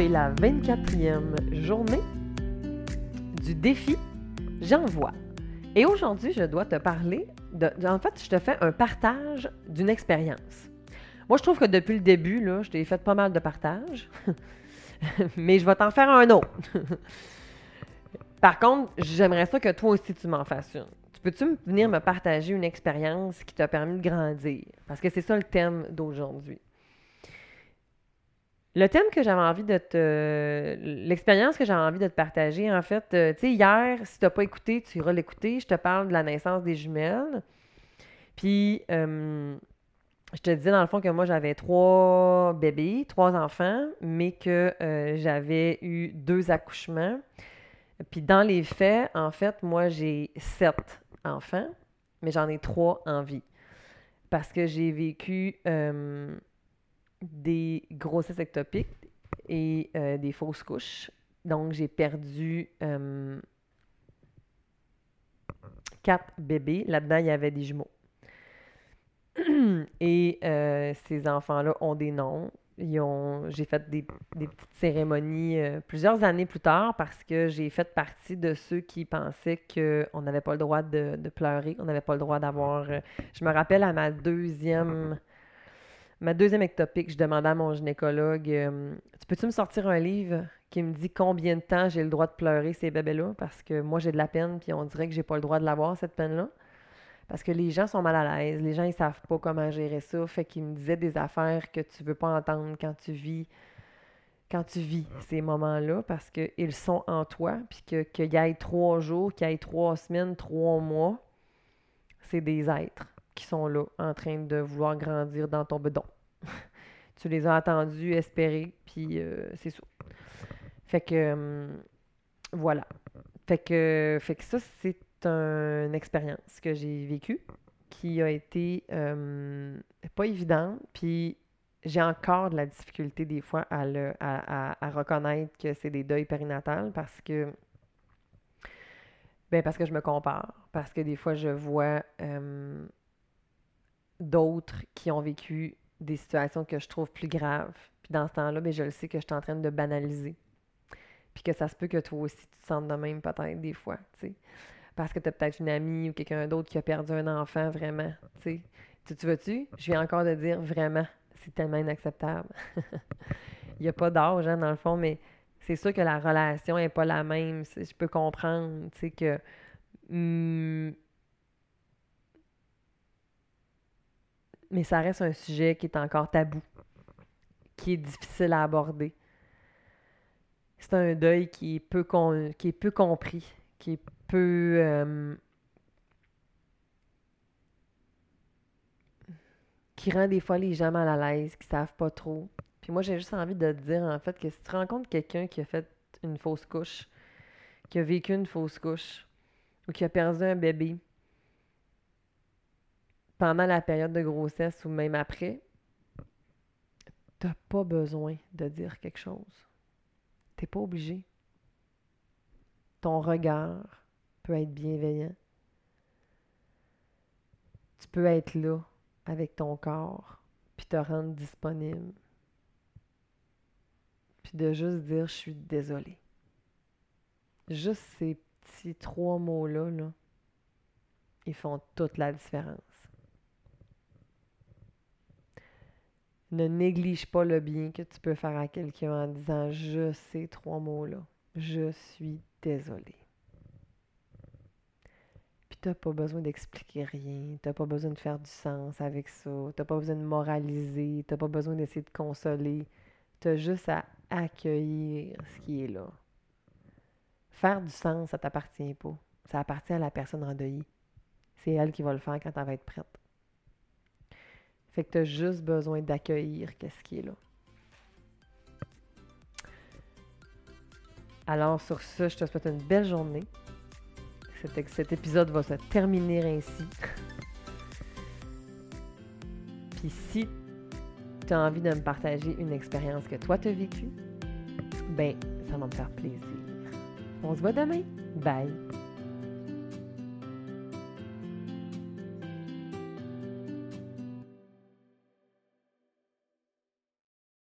C'est la 24e journée du défi J'envoie. Et aujourd'hui, je dois te parler de, En fait, je te fais un partage d'une expérience. Moi, je trouve que depuis le début, là, je t'ai fait pas mal de partages. Mais je vais t'en faire un autre. Par contre, j'aimerais ça que toi aussi tu m'en fasses une. Tu peux-tu venir me partager une expérience qui t'a permis de grandir? Parce que c'est ça le thème d'aujourd'hui. Le thème que j'avais envie de te. L'expérience que j'avais envie de te partager, en fait, euh, tu sais, hier, si tu n'as pas écouté, tu iras l'écouter. Je te parle de la naissance des jumelles. Puis, euh, je te disais dans le fond que moi, j'avais trois bébés, trois enfants, mais que euh, j'avais eu deux accouchements. Puis, dans les faits, en fait, moi, j'ai sept enfants, mais j'en ai trois en vie. Parce que j'ai vécu des grossesses ectopiques et euh, des fausses couches. Donc, j'ai perdu euh, quatre bébés. Là-dedans, il y avait des jumeaux. Et euh, ces enfants-là ont des noms. J'ai fait des, petites cérémonies plusieurs années plus tard parce que j'ai fait partie de ceux qui pensaient qu'on n'avait pas le droit de, de pleurer, qu'on n'avait pas le droit d'avoir... je me rappelle à ma deuxième Ma deuxième ectopique, je demandais à mon gynécologue euh, Tu peux-tu me sortir un livre qui me dit combien de temps j'ai le droit de pleurer ces bébés-là? Parce que moi, j'ai de la peine, puis on dirait que j'ai pas le droit de l'avoir, cette peine-là. Parce que les gens sont mal à l'aise, les gens, ils savent pas comment gérer ça. Fait qu'ils me disaient des affaires que tu veux pas entendre quand tu vis quand tu vis ces moments-là, parce qu'ils sont en toi, puis qu'il y ait trois jours, qu'il y ait trois semaines, trois mois, c'est des êtres sont là, en train de vouloir grandir dans ton bedon. tu les as attendus, espérés, puis euh, c'est ça. Fait que, hum, voilà. Fait que, fait que ça, c'est une expérience que j'ai vécue qui a été hum, pas évidente, puis j'ai encore de la difficulté des fois à, le, à, reconnaître que c'est des deuils périnatales parce que ben parce que je me compare, parce que des fois je vois d'autres qui ont vécu des situations que je trouve plus graves. Puis dans ce temps-là, ben, je le sais que je suis en train de banaliser. Puis que ça se peut que toi aussi, tu te sentes de même peut-être des fois. Parce que tu as peut-être une amie ou quelqu'un d'autre qui a perdu un enfant vraiment, tu veux-tu? Je viens encore de dire vraiment, c'est tellement inacceptable. Il n'y a pas d'âge, hein, dans le fond, mais c'est sûr que la relation n'est pas la même. Je peux comprendre, tu que... Hmm, mais ça reste un sujet qui est encore tabou, qui est difficile à aborder. C'est un deuil qui est peu, qui est peu compris, qui est peu... Euh, qui rend des fois les gens mal à l'aise, qui savent pas trop. Puis moi, j'ai juste envie de te dire, en fait, que si tu rencontres quelqu'un qui a fait une fausse couche, qui a vécu une fausse couche, ou qui a perdu un bébé, pendant la période de grossesse ou même après, t'as pas besoin de dire quelque chose. T'es pas obligé. Ton regard peut être bienveillant. Tu peux être là avec ton corps, puis te rendre disponible. Puis de juste dire je suis désolée. Juste ces petits trois mots-là, là, ils font toute la différence. Ne néglige pas le bien que tu peux faire à quelqu'un en disant je ces trois mots-là. Je suis désolée. Puis t'as pas besoin d'expliquer rien, t'as pas besoin de faire du sens avec ça, t'as pas besoin de moraliser, t'as pas besoin d'essayer de consoler. T'as juste à accueillir ce qui est là. Faire du sens, ça t'appartient pas. Ça appartient à la personne endeuillée. C'est elle qui va le faire quand elle va être prête. Que tu as juste besoin d'accueillir qu'est-ce qui est là. Alors sur ce, je te souhaite une belle journée. Cet, épisode va se terminer ainsi. Puis si tu as envie de me partager une expérience que toi tu as vécue, ben ça va me faire plaisir. On se voit demain. Bye.